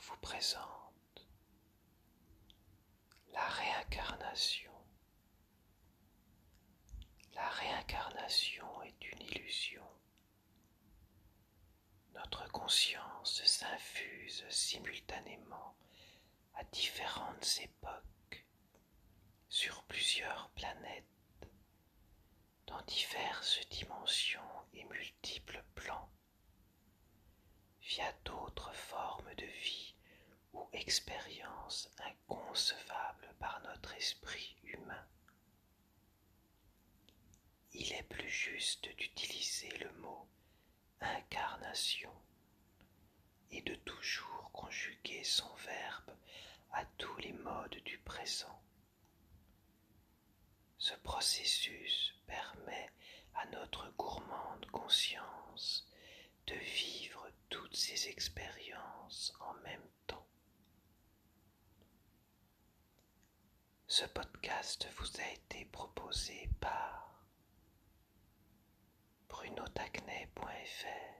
Vous présente la réincarnation. La réincarnation est une illusion. Notre conscience s'infuse simultanément à différentes époques sur plusieurs planètes dans diverses dimensions et multiples d'autres formes de vie ou expériences inconcevables par notre esprit humain. Il est plus juste d'utiliser le mot incarnation et de toujours conjuguer son verbe à tous les modes du présent. Ce processus permet à notre gourmande conscience Ce podcast vous a été proposé par brunotacnet.fr